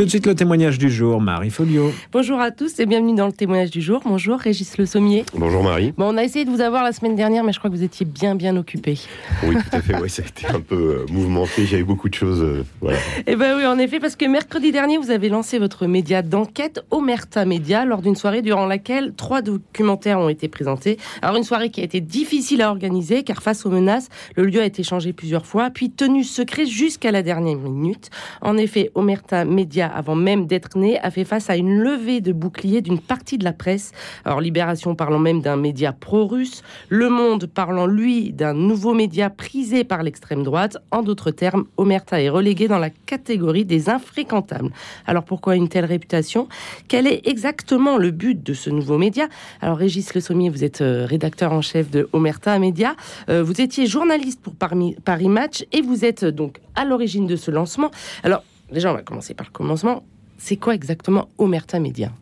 Tout de suite le témoignage du jour, Marie Folio. Bonjour à tous et bienvenue dans le témoignage du jour. Bonjour Régis Le Sommier. Bonjour Marie. Bon, on a essayé de vous avoir la semaine dernière, mais je crois que vous étiez bien bien occupé. Oui, tout à fait. Oui, ça a été un peu euh, mouvementé. J'avais beaucoup de choses. euh, voilà. Eh ben oui, en effet, parce que mercredi dernier, vous avez lancé votre média d'enquête, Omerta Média, lors d'une soirée durant laquelle trois documentaires ont été présentés. Alors une soirée qui a été difficile à organiser, car face aux menaces, le lieu a été changé plusieurs fois, puis tenu secret jusqu'à la dernière minute. En effet, Omerta Média, avant même d'être né, a fait face à une levée de boucliers d'une partie de la presse. Alors Libération parlant même d'un média pro-russe, Le Monde parlant lui d'un nouveau média prisé par l'extrême droite. En d'autres termes, Omerta est relégué dans la catégorie des infréquentables. Alors pourquoi une telle réputation? Quel est exactement le but de ce nouveau média? Alors Régis Le Sommier, vous êtes euh, rédacteur en chef de Omerta Média. Euh, vous étiez journaliste pour Paris Match et vous êtes euh, donc à l'origine de ce lancement. Alors déjà, on va commencer par le commencement. C'est quoi exactement Omerta Média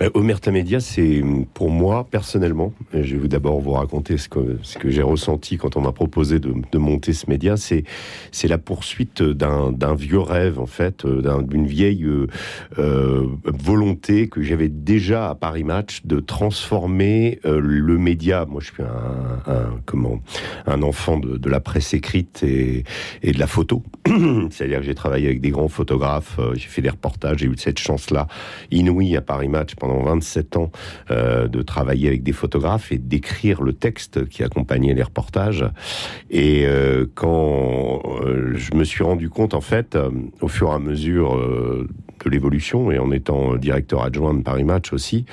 Euh, Omerta Média, c'est pour moi personnellement, je vais d'abord vous raconter ce que, j'ai ressenti quand on m'a proposé de, monter ce média. C'est la poursuite d'un vieux rêve en fait, euh, d'un- d'une vieille euh, volonté que j'avais déjà à Paris Match de transformer le média. Moi, je suis un, enfant de, la presse écrite et, et de la photo. C'est-à-dire que j'ai travaillé avec des grands photographes, j'ai fait des reportages, j'ai eu cette chance-là inouïe à Paris Match pendant 27 ans euh, de travailler avec des photographes et d'écrire le texte qui accompagnait les reportages. Et euh, quand euh, je me suis rendu compte, en fait, au fur et à mesure euh, l'évolution et en étant directeur adjoint de Paris Match aussi,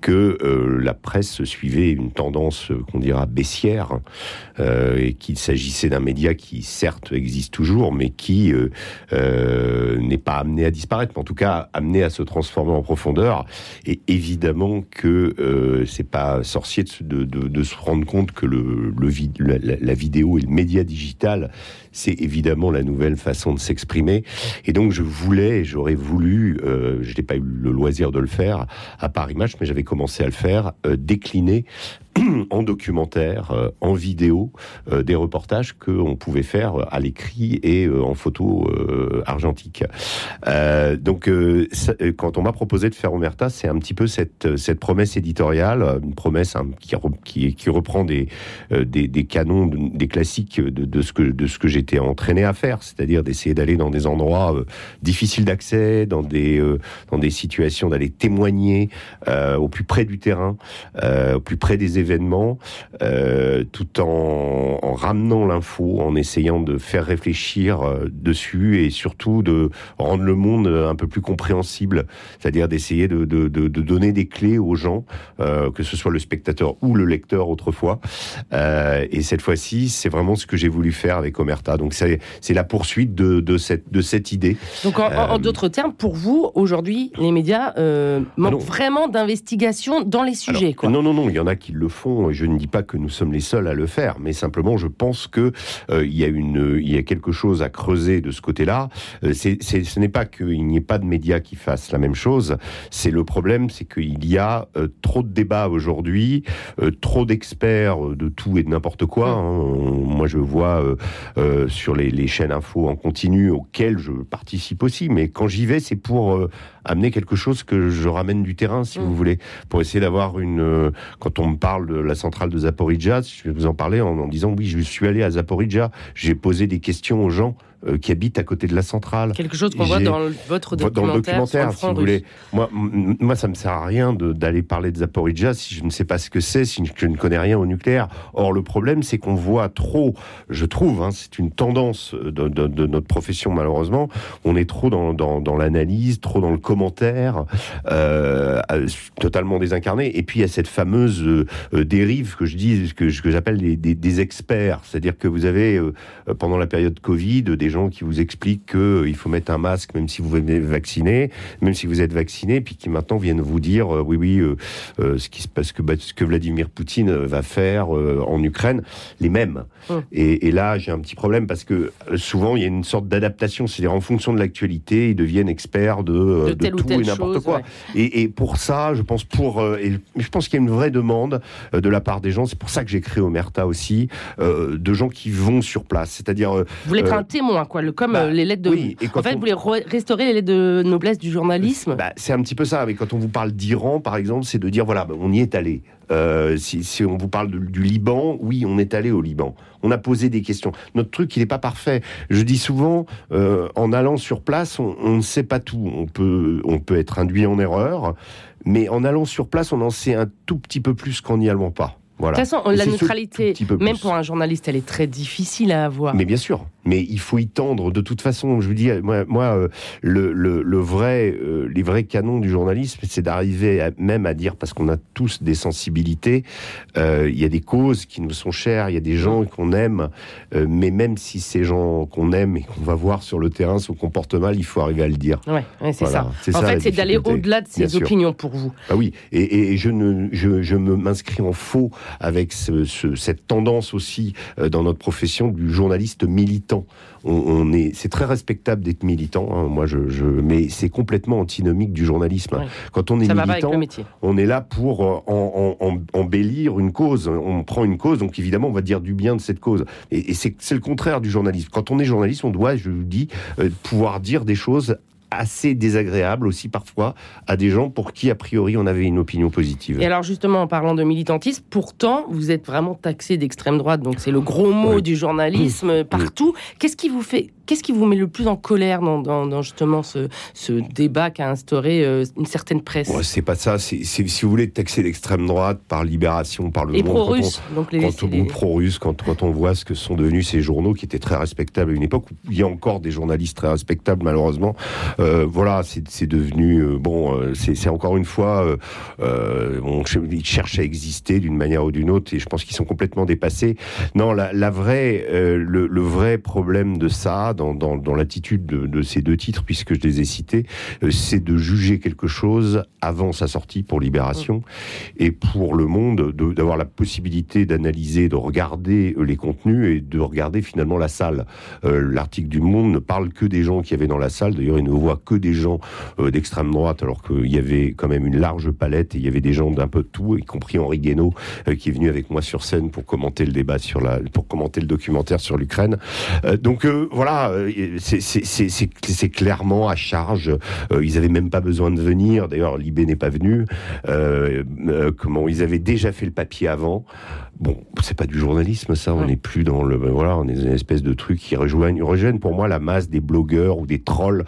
que euh, la presse suivait une tendance euh, qu'on dira baissière euh, et qu'il s'agissait d'un média qui certes existe toujours, mais qui euh, euh, n'est pas amené à disparaître, mais en tout cas amené à se transformer en profondeur. Et évidemment que euh, c'est pas sorcier de, se- rendre compte que le, la vidéo et le média digital, c'est évidemment la nouvelle façon de s'exprimer. Et donc je voulais, j'aurais voulu, euh, je n'ai pas eu le loisir de le faire à Paris Match, mais j'avais commencé à le faire, euh, décliner en documentaire, euh, en vidéo, euh, des reportages qu'on pouvait faire à l'écrit et euh, en photo euh, argentique. Euh, donc, euh, euh, quand on m'a proposé de faire Omerta, c'est un petit peu cette, euh, cette promesse éditoriale, euh, une promesse hein, qui, re- qui, qui reprend des, euh, des, des canons, de- des classiques de, de ce que, que j'étais entraîné à faire, c'est-à-dire d'essayer d'aller dans des endroits euh, difficiles d'accès, dans des, euh, dans des situations d'aller témoigner euh, au plus près du terrain, euh, au plus près des événements, euh, tout en, en ramenant l'info, en essayant de faire réfléchir euh, dessus et surtout de rendre le monde un peu plus compréhensible, c'est-à-dire d'essayer de, de, de, de donner des clés aux gens, euh, que ce soit le spectateur ou le lecteur autrefois. Euh, et cette fois-ci, c'est vraiment ce que j'ai voulu faire avec Omerta. Donc c'est la poursuite de, de, cette, de cette idée. Donc en, d'autres termes, pour vous, aujourd'hui, les médias manquent non. vraiment d'investigation dans les sujets. Alors, quoi. Non, non, non, il y en a qui le font. et Je ne dis pas que nous sommes les seuls à le faire, mais simplement, je pense que euh, il y a une, il y a quelque chose à creuser de ce côté-là. Euh, c'est, ce n'est pas qu'il n'y ait pas de médias qui fassent la même chose. C'est le problème, c'est qu'il y a euh, trop de débats aujourd'hui, euh, trop d'experts de tout et de n'importe quoi. hein. On- Moi, je vois sur les, les chaînes info en continu auxquelles je participe aussi, mais quand j'y vais, c'est pour amener quelque chose que je ramène du terrain, si Mm. vous voulez, pour essayer d'avoir une. quand on me parle de la centrale de Zaporizhia, je vais vous en parler en, en disant oui, je suis allé à Zaporizhia, j'ai posé des questions aux gens euh, qui habitent à côté de la centrale. Quelque chose qu'on voit dans le- votre Dans documentaire, le documentaire, si vous voulez. Moi, moi, ça me sert à rien d'aller parler de Zaporizhia si je ne sais pas ce que c'est, si je ne connais rien au nucléaire. Or, le problème, c'est qu'on voit trop, je trouve, hein, c'est une tendance de, de- de notre profession, malheureusement, on est trop dans, dans, dans l'analyse, trop dans le commentaire, euh, euh, totalement désincarné. Et puis, il y a cette fameuse euh, euh, dérive que je dis, que, j'appelle des, des, des experts. C'est-à-dire que vous avez, euh, euh, pendant la période Covid, des gens qui vous expliquent qu'il faut mettre un masque même si vous venez vacciner, même si vous êtes vacciné, puis qui maintenant viennent vous dire euh, oui, oui, euh, euh, ce, qui se passe, que, ce que Vladimir Poutine va faire euh, en Ukraine, les mêmes. Hum. Et, et là, j'ai un petit problème parce que euh, souvent, il y a une sorte d'adaptation. C'est-à-dire, en fonction de l'actualité, ils deviennent experts de, euh, De de tout et n'importe quoi. ouais. Et, et pour ça, je pense pour, euh, et je pense qu'il y a une vraie demande euh, de la part des gens. C'est pour ça que j'ai créé Omerta aussi, euh, de gens qui vont sur place. C'est-à-dire, euh, Vous voulez être Euh, un témoin quoi. Le, comme Bah, euh, les lettres de. oui, et quand en fait, on- vous voulez re- restaurer les lettres de noblesse du journalisme. Bah, c'est un petit peu ça. Mais quand on vous parle d'Iran, par exemple, c'est de dire voilà, bah, on y est allé. Euh, si, si on vous parle de- du Liban, oui, on est allé au Liban. On a posé des questions. Notre truc, il n'est pas parfait. Je dis souvent, euh, en allant sur place, on, on ne sait pas tout. On peut, on peut être induit en erreur, mais en allant sur place, on en sait un tout petit peu plus qu'en n'y allant pas. Voilà. De toute façon, Et la neutralité, même pour un journaliste, elle est très difficile à avoir. Mais bien sûr, mais il faut y tendre. De toute façon, je vous dis, moi, moi euh, le, le, le vrai, euh, les vrais canons du journalisme, c'est d'arriver même à dire, parce qu'on a tous des sensibilités, euh, il y a des causes qui nous sont chères, il y a des gens qu'on aime, euh, mais même si ces gens qu'on aime et qu'on va voir sur le terrain se comportent mal, il faut arriver à le dire. Ouais, ouais, c'est Voilà, ça. En ça, fait, c'est d'aller au-delà de sûr. opinions pour vous. Ah oui, et, je ne, je, je me m'inscris en faux avec ce- ce- cette tendance aussi dans notre profession du journaliste militant. On, on est, c'est très respectable d'être militant. hein, moi, je, je, mais c'est complètement antinomique du journalisme. Ouais. Quand on est Ça militant, on est là pour euh, en, en- en- embellir une cause. On prend une cause, donc évidemment, on va dire du bien de cette cause. Et, et c'est c'est le contraire du journalisme. Quand on est journaliste, on doit, je vous dis, euh, pouvoir dire des choses assez désagréables aussi parfois à des gens pour qui a priori on avait une opinion positive. Et alors justement, en parlant de militantisme, pourtant, vous êtes vraiment taxé d'extrême droite, donc c'est le gros mot Oui. du journalisme partout. Qu'est-ce qui vous fait, qu'est-ce qui vous met le plus en colère dans, dans- dans justement ce, ce débat qu'a instauré euh, une certaine presse Ouais, c'est pas ça. C'est c'est- si vous voulez taxer l'extrême droite par Libération, par le Monde, quand on- pro-russes, donc les, quand on, les- ou pro-russe, quand, quand on voit ce que sont devenus ces journaux qui étaient très respectables à une époque où il y a encore des journalistes très respectables malheureusement. Euh, voilà, c'est c'est devenu euh, bon. c'est c'est encore une fois, on, ils cherchent à exister d'une manière ou d'une autre et je pense qu'ils sont complètement dépassés. Non, la, la vraie, le, le vrai problème de ça, dans, dans, dans l'attitude de, de ces deux titres, puisque je les ai cités, euh, c'est de juger quelque chose avant sa sortie pour Libération et pour le monde de- d'avoir la possibilité d'analyser, de regarder euh, les contenus et de regarder finalement la salle. Euh, L'article du Monde ne parle que des gens qui avaient dans la salle. D'ailleurs, il ne voit que des gens euh, d'extrême droite, alors qu'il y avait quand même une large palette et il y avait des gens d'un peu de tout, y compris Henri Guénaud, euh, qui est venu avec moi sur scène pour commenter le débat sur la, pour commenter le documentaire sur l'Ukraine. Donc euh, voilà, euh, c'est- clairement à charge. Euh, ils avaient même pas besoin de venir. D'ailleurs, Libé n'est pas venu. Euh, comment ils avaient déjà fait le papier avant. Bon, c'est pas du journalisme, ça. On n'est plus dans le ben voilà, on est dans une espèce de truc qui rejoignent, rejoignent pour moi la masse des blogueurs ou des trolls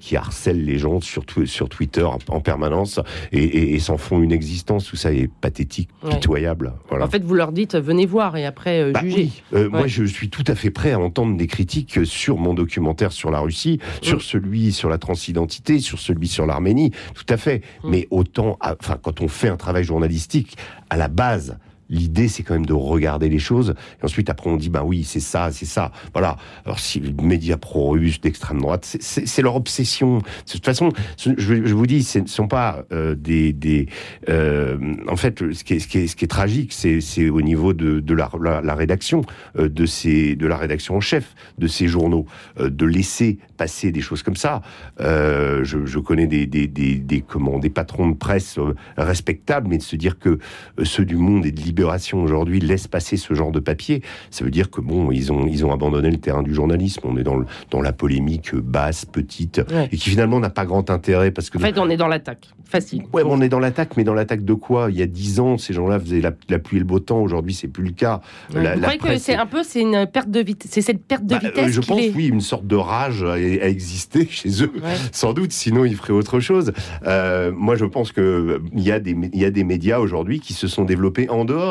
qui harcèlent les gens sur sur Twitter en, en permanence et, et- et s'en font une existence. Tout ça est pathétique, Ouais. pitoyable. Voilà. En fait, vous leur dites venez voir et après euh, Bah jugez. oui. Euh, Moi, je suis tout à fait prêt à entendre des critiques sur mon documentaire sur la Russie, sur Mm. celui sur la transidentité, sur celui sur l'Arménie, tout à fait. Mm. Mais autant, à- enfin, quand on fait un travail journalistique, à la base. L'idée, c'est quand même de regarder les choses. Et ensuite, après, on dit, ben oui, c'est ça, c'est ça. Voilà. Alors, si les médias pro-russes d'extrême droite, c'est- leur obsession. De toute façon, je, vous dis, ce ne sont pas euh, des... des euh, en fait, ce qui est, ce qui est, tragique, c'est au niveau de, de la, rédaction, euh, de, ces, de la rédaction en chef de ces journaux, de laisser passer des choses comme ça. Je, connais des, des, comment, des patrons de presse respectables, mais de se dire que ceux du Monde et de Libération aujourd'hui laissent passer ce genre de papier, ça veut dire que bon, ils ont, ils ont abandonné le terrain du journalisme. On est dans, le, dans la polémique basse, petite, Ouais. et qui finalement n'a pas grand intérêt parce que En fait, on est dans l'attaque. Facile. Ouais, on est dans l'attaque, mais dans l'attaque de quoi? Il y a dix ans, ces gens-là faisaient la, la pluie et le beau temps. Aujourd'hui, c'est plus le cas. Ouais. La- vous la croyez que c'est est- un peu c'est une perte de vitesse, c'est cette perte de Bah, euh, vitesse je qu'il pense, est. oui, une sorte de rage a, a existé chez eux. Ouais. Sans doute, sinon ils feraient autre chose. Euh, moi, je pense que euh, il y a des il y a des médias aujourd'hui qui se sont développés en dehors.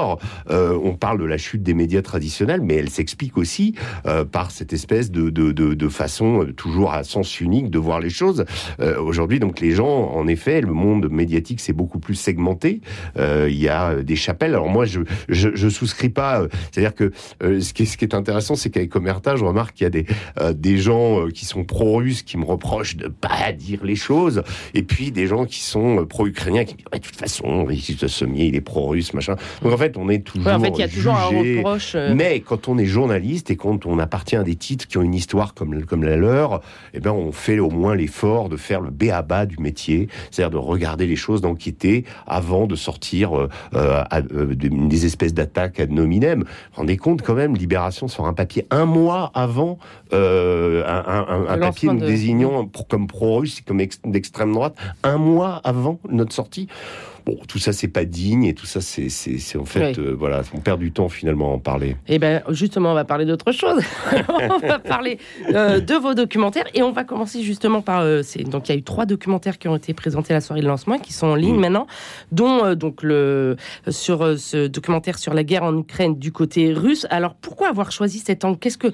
Euh, on parle de la chute des médias traditionnels, mais elle s'explique aussi euh, par cette espèce de façon euh, toujours à sens unique de voir les choses. Aujourd'hui, donc les gens, en effet, le monde médiatique c'est beaucoup plus segmenté. Il y a des chapelles. Alors moi, je je, souscris pas. C'est-à-dire que ce qui est intéressant, c'est qu'avec Omerta, je remarque qu'il y a des gens qui sont pro-russes qui me reprochent de pas dire les choses, et puis des gens qui sont pro-ukrainiens qui me disent de toute façon, Sommier, il est pro-russe, machin. Donc en fait fait, on est toujours. Ouais, en fait, il y a toujours un jugé. reproche. euh, Mais quand on est journaliste et quand on appartient à des titres qui ont une histoire comme, comme la leur, eh ben on fait au moins l'effort de faire le béaba du métier, c'est-à-dire de regarder les choses, d'enquêter avant de sortir euh, euh, à- des, espèces d'attaques ad nominem. Vous vous rendez compte quand même, Libération sort un papier un mois avant euh, un, un- un- un papier nous de- désignant comme pro-russe, comme ex- d'extrême droite, un mois avant notre sortie. Bon, tout ça, c'est pas digne et tout ça, c'est c'est- c'est en fait, Oui. euh, voilà, on perd du temps finalement à en parler. Eh ben, justement, on va parler d'autre chose. on va parler euh, de vos documentaires et on va commencer justement par. euh, donc, il y a eu trois documentaires qui ont été présentés à la soirée de lancement, qui sont en ligne Mm. maintenant, dont donc le sur ce documentaire sur la guerre en Ukraine du côté russe. Alors, pourquoi avoir choisi cet angle? Qu'est-ce que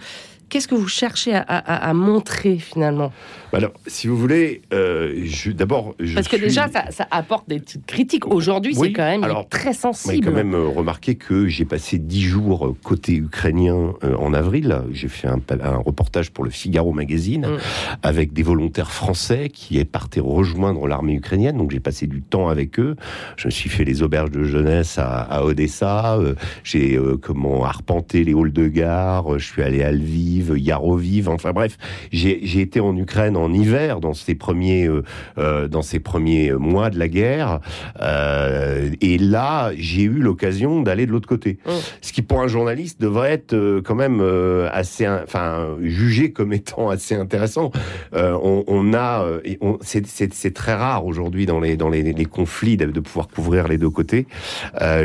Qu'est-ce que vous cherchez à, à- à montrer finalement? Bah Alors, si vous voulez, euh, d'abord, Parce que suis- déjà, ça, ça apporte des petites critiques. Aujourd'hui, Oui, c'est quand même alors, très sensible. quand même euh, remarqué que j'ai passé dix jours euh, côté ukrainien euh, en avril. J'ai fait un, reportage pour le Figaro Magazine Mm. avec des volontaires français qui partaient rejoindre l'armée ukrainienne. Donc j'ai passé du temps avec eux. Je me suis fait les auberges de jeunesse à, à Odessa. Euh, j'ai comment arpenté les halls de gare. Je suis allé à Lviv, Yaroviv. Enfin bref, j'ai été en Ukraine en hiver dans ces premiers euh, euh, dans ces premiers mois de la guerre. Euh, et là, j'ai eu l'occasion d'aller de l'autre côté. Mm. Ce qui, pour un journaliste, devrait être quand même assez, enfin, jugé comme étant assez intéressant. Euh, on, on a, c'est- très rare aujourd'hui dans les dans les, les conflits de, de pouvoir couvrir les deux côtés.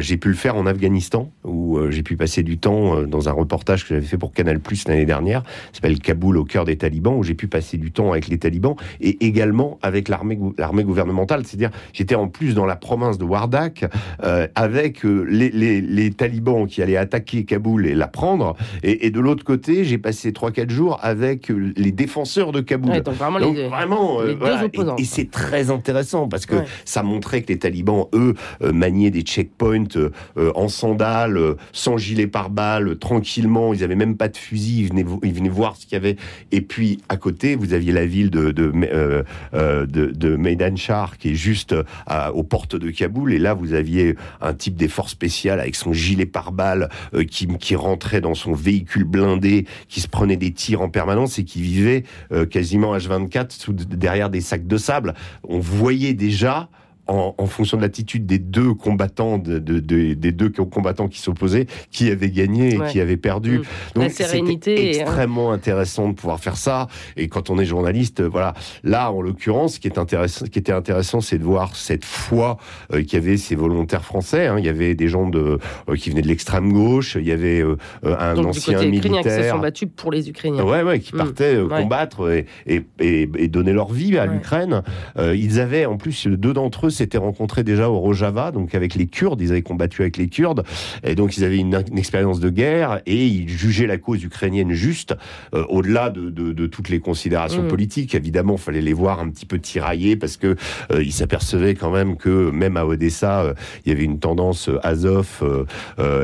J'ai pu le faire en Afghanistan, où j'ai pu passer du temps dans un reportage que j'avais fait pour Canal Plus l'année dernière, qui s'appelle Kaboul au cœur des talibans, où j'ai pu passer du temps avec les talibans et également avec l'armée gou- l'armée gouvernementale. C'est-à-dire, j'étais en plus dans la province de Wardak euh, avec euh, les, les, les talibans qui allaient attaquer Kaboul et la prendre, et, et de l'autre côté, j'ai passé 3-4 jours avec euh, les défenseurs de Kaboul. Ouais, donc vraiment Donc les, vraiment, euh, voilà. Et- opposants. Et, c'est très intéressant parce que Ouais. ça montrait que les talibans, eux, euh, maniaient des checkpoints en sandales, sans gilet pare-balles, tranquillement. Ils avaient même pas de fusil. Ils venaient, ils venaient voir ce qu'il y avait. Et puis à côté, vous aviez la ville de de euh, euh, de, qui est juste euh, aux portes de Kaboul. Et là, vous aviez un type des forces spéciales avec son gilet pare-balles euh, qui qui rentrait dans son véhicule blindé, qui se prenait des tirs en permanence et qui vivait quasiment H24 sous, derrière des sacs de sable. On voyait déjà, en, en fonction de l'attitude des deux combattants, de, de- de- des deux combattants qui s'opposaient, qui avait gagné et Ouais. qui avait perdu. Mm. La Donc c'était hein. extrêmement intéressant de pouvoir faire ça. Et quand on est journaliste, euh, voilà. Là, en l'occurrence, ce qui est intéressant, ce qui était intéressant, c'est de voir cette foi euh, qu'il y avait ces volontaires français. hein. Il y avait des gens de euh, qui venaient de l'extrême gauche. Il y avait euh, euh, un donc, du ancien côté ukrainien qui se militaire. sont battus pour les Ukrainiens. Ouais, ouais, qui Mm. partaient Ouais. combattre et, et, et, et donner leur vie à Ouais. l'Ukraine. Ils avaient, en plus, deux d'entre eux s'étaient rencontrés déjà au Rojava, donc avec les Kurdes. Ils avaient combattu avec les Kurdes. Et donc, ils avaient une, une expérience de guerre et ils jugeaient la cause ukrainienne juste, euh, au-delà de, de, de toutes les considérations Mm. politiques. Évidemment, fallait les voir un petit peu tiraillés parce que euh, ils s'apercevaient quand même que même à Odessa, euh, il y avait une tendance euh, Azov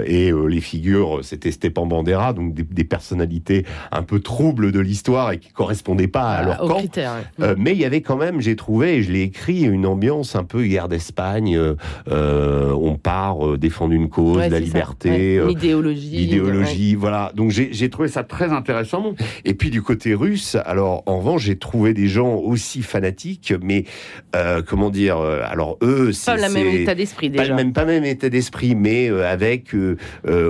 et les figures, c'était Stepan Bandera, donc des, des personnalités un peu troubles de l'histoire et qui correspondaient pas à leur aux camp. critères. mais il y avait quand même, j'ai trouvé, et je l'ai écrit, une ambiance un peu guerre d'Espagne. euh, euh, on part euh, défendre une cause, Ouais, la liberté. Ouais. euh, L'idéologie. voilà. Donc j'ai trouvé ça très intéressant. Et puis du côté russe, alors en revanche, j'ai trouvé des gens aussi fanatiques, mais euh, comment dire Alors eux, c'est Pas le même état d'esprit pas déjà. le même, pas le même état d'esprit, mais euh, avec euh,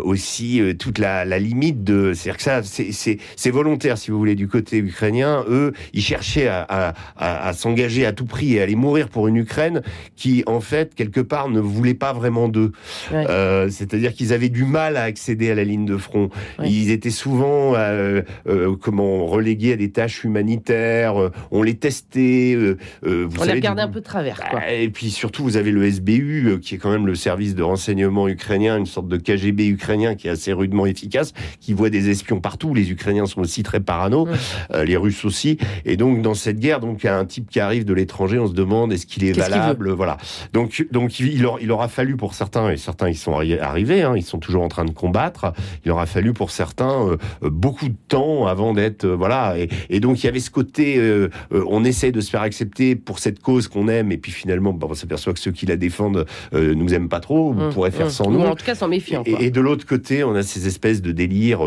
aussi euh, toute la, la limite de. C'est-à-dire que ça, c'est volontaire, si vous voulez, du côté ukrainien. Eux, ils cherchaient à, à, à- à s'engager à tout prix et à aller mourir pour une Ukraine qui, en fait, quelque part, ne voulait pas vraiment d'eux. Ouais. Euh, C'est-à-dire qu'ils avaient du mal à accéder à la ligne de front. Ouais. Ils étaient souvent, euh, euh, comment, relégués à des tâches humanitaires. euh, on les testait. euh, euh, vous On les savez, regardait du- un peu de travers. Quoi. bah, et puis surtout, vous avez le SBU, qui est quand même le service de renseignement ukrainien, une sorte de KGB ukrainien qui est assez rudement efficace, qui voit des espions partout. Les Ukrainiens sont aussi très parano, Ouais. euh, les Russes aussi. Et donc, dans cette guerre, donc, il y a un type qui arrive de l'étranger, on se demande est-ce qu'il est valable le voilà. Donc donc il, aura, il aura fallu pour certains et certains ils sont arrivés, hein, ils sont toujours en train de combattre. Il aura fallu pour certains euh, euh, beaucoup de temps avant d'être voilà. Et, donc il y avait ce côté, on essaie de se faire accepter pour cette cause qu'on aime et puis finalement bah, on s'aperçoit que ceux qui la défendent nous aiment pas trop, on mmh, pourrait faire mmh. sans nous. en tout cas s'en méfiant. Et, et, de l'autre côté on a ces espèces de délires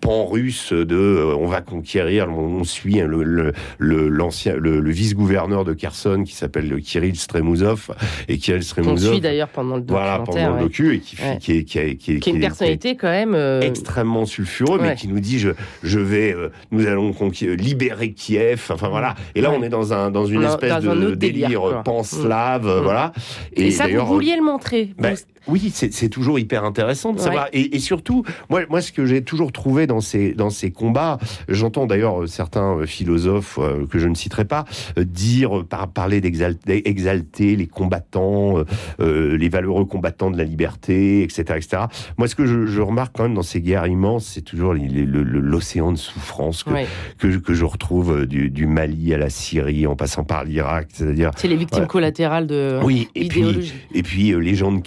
pan-russe de on va conquérir, on, suit hein, le l'ancien le, le vice-gouverneur de Kherson qui s'appelle Kirill Stremuzov et Kirill Stremuzov. On suit d'ailleurs pendant le documentaire. Voilà, pendant le docu et qui, qui, est, qui, est, qui, est, une personnalité quand même euh, extrêmement sulfureux, mais qui nous dit je, je vais, euh, nous allons libérer Kiev. Enfin voilà. Et là, on est dans un dans une espèce de délire pan-slave, mm. voilà. Et, et ça, vous vouliez le montrer. Ben, oui, c'est toujours hyper intéressant de savoir. Et, et, surtout, moi, moi, ce que j'ai toujours trouvé dans ces, dans ces combats, j'entends d'ailleurs certains philosophes euh, que je ne citerai pas euh, dire, par, parler d'exalter exalter les combattants, euh, les valeureux combattants de la liberté, etc. etc. Moi, ce que je, je remarque quand même dans ces guerres immenses, c'est toujours l'océan de souffrance que, que, que, je retrouve du, du, Mali à la Syrie, en passant par l'Irak. C'est-à-dire. C'est les victimes collatérales de oui, et puis, et puis les gens de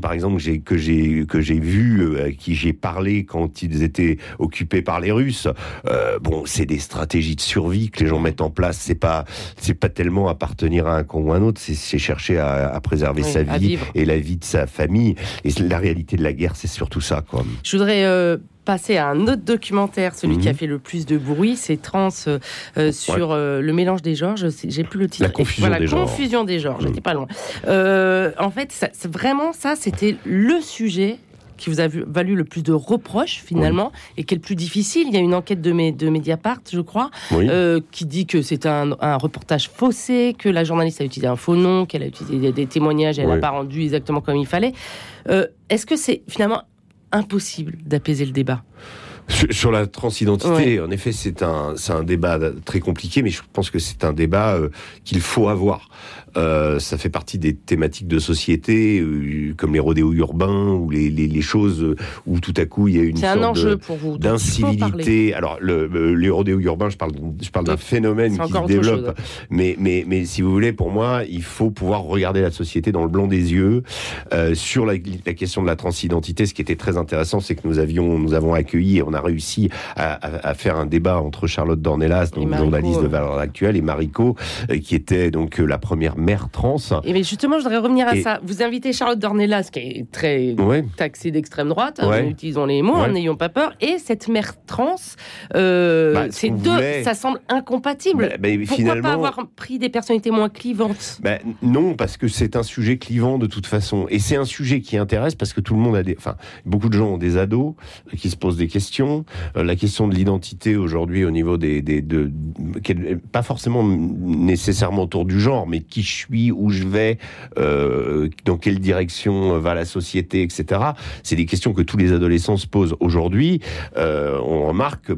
Par exemple, que j'ai que j'ai vu, euh, à qui j'ai parlé quand ils étaient occupés par les Russes. Euh, bon, c'est des stratégies de survie que les gens mettent en place. C'est pas c'est pas tellement appartenir à un camp ou à un autre, c'est chercher à, préserver sa vie et la vie de sa famille. Et la réalité de la guerre, c'est surtout ça. Quoi. Je voudrais euh, passer à un autre documentaire, celui qui a mhm. fait le plus de bruit, c'est Trans euh, sur euh, le mélange des genres. J'ai plus le titre. La confusion voilà, des genres. Confusion des genres. J'étais mhm. pas loin. Euh, en fait, ça, vraiment, ça, c'était le sujet qui vous a valu le plus de reproches finalement et qui est le plus difficile. Il y a une enquête de, de Mediapart, je crois, qui dit que c'est un, reportage faussé, que la journaliste a utilisé un faux nom, qu'elle a utilisé des, témoignages, et elle n'a pas rendu exactement comme il fallait. Est-ce que c'est finalement impossible d'apaiser le débat. Sur la transidentité, en effet, c'est un, un débat très compliqué, mais je pense que c'est un débat euh, qu'il faut avoir. Euh, ça fait partie des thématiques de société, euh, comme les rodéos urbains ou les, les, les, choses où tout à coup il y a une sorte d'incivilité. Alors le, les rodéos urbains, je parle, je parle d'un phénomène qui se développe, mais, mais, mais si vous voulez, pour moi, il faut pouvoir regarder la société dans le blanc des yeux sur la, la, question de la transidentité. Ce qui était très intéressant, c'est que nous avions, nous avons accueilli et on a réussi à, à, à faire un débat entre Charlotte Dornelas, donc journaliste de Valeurs Actuelles, et Mariko, euh, qui était donc la première mère trans. Et mais justement, je voudrais revenir à ça. Vous invitez Charlotte Dornelas, qui est très taxée d'extrême droite, hein, utilisons les mots, n'ayons pas peur, et cette mère trans, euh, bah, c'est deux, ça semble incompatible. Bah, bah, Pourquoi finalement... pas avoir pris des personnalités moins clivantes? Non, parce que c'est un sujet clivant de toute façon. Et c'est un sujet qui intéresse parce que tout le monde a des... Enfin, beaucoup de gens ont des ados qui se posent des questions. Euh, la question de l'identité aujourd'hui au niveau des... des de, pas forcément nécessairement autour du genre, mais qui suis, où je vais, euh, dans quelle direction va la société, etc. C'est des questions que tous les adolescents se posent aujourd'hui. Euh, on remarque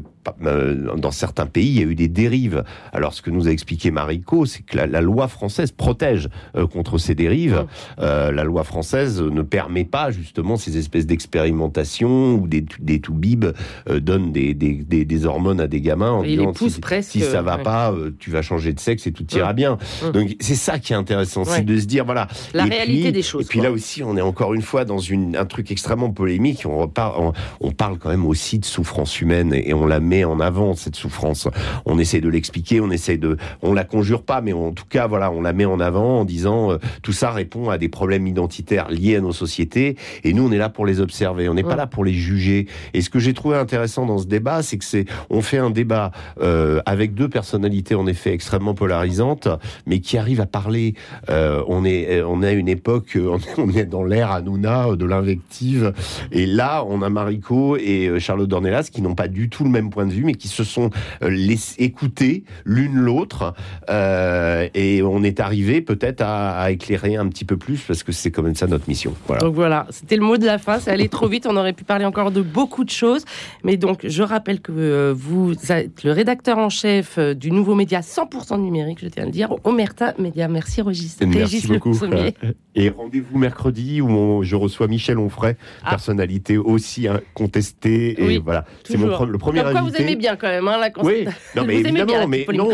dans certains pays, il y a eu des dérives. Alors, ce que nous a expliqué Mariko, c'est que la, loi française protège euh, contre ces dérives. Euh, la loi française ne permet pas justement ces espèces d'expérimentations où des, des toubibs euh, donnent des, des, des, hormones à des gamins en disant si, presque, si, ça va pas, tu vas changer de sexe et tout ira bien. Donc, c'est ça qui est intéressant, c'est de se dire voilà. La réalité des choses. Et puis là aussi, on est encore une fois dans une, un truc extrêmement polémique. On, repart, on, on parle quand même aussi de souffrance humaine et on la met en avant cette souffrance. On essaie de l'expliquer, on essaie de, on la conjure pas, mais en tout cas, voilà, on la met en avant en disant euh, tout ça répond à des problèmes identitaires liés à nos sociétés, et nous on est là pour les observer, on n'est pas là pour les juger. Et ce que j'ai trouvé intéressant dans ce débat, c'est que c'est, on fait un débat euh, avec deux personnalités en effet extrêmement polarisantes, mais qui arrivent à parler. Euh, on est, on a une époque, on est dans l'ère Hanouna de l'invective, et là on a Mariko et Charlotte Dornelas qui n'ont pas du tout le même point de vue, mais qui se sont euh, écouter l'une l'autre. Euh, et on est arrivé peut-être à, éclairer un petit peu plus, parce que c'est quand même ça notre mission. Voilà. Donc voilà, c'était le mot de la fin. Ça allait trop vite. On aurait pu parler encore de beaucoup de choses. Mais donc, je rappelle que euh, vous êtes le rédacteur en chef du nouveau média 100% numérique, je tiens à le dire, Omerta Média. Merci, Régis. Merci beaucoup. Et rendez-vous mercredi où je reçois Michel Onfray, ah. personnalité aussi contestée. Et voilà, c'est le premier invité vous aimez bien quand même, hein, la Oui, évidemment, mais non,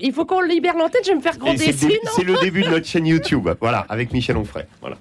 il faut qu'on libère l'antenne, je vais me faire gronder. C'est le début de notre chaîne YouTube, voilà, avec Michel Onfray. Voilà.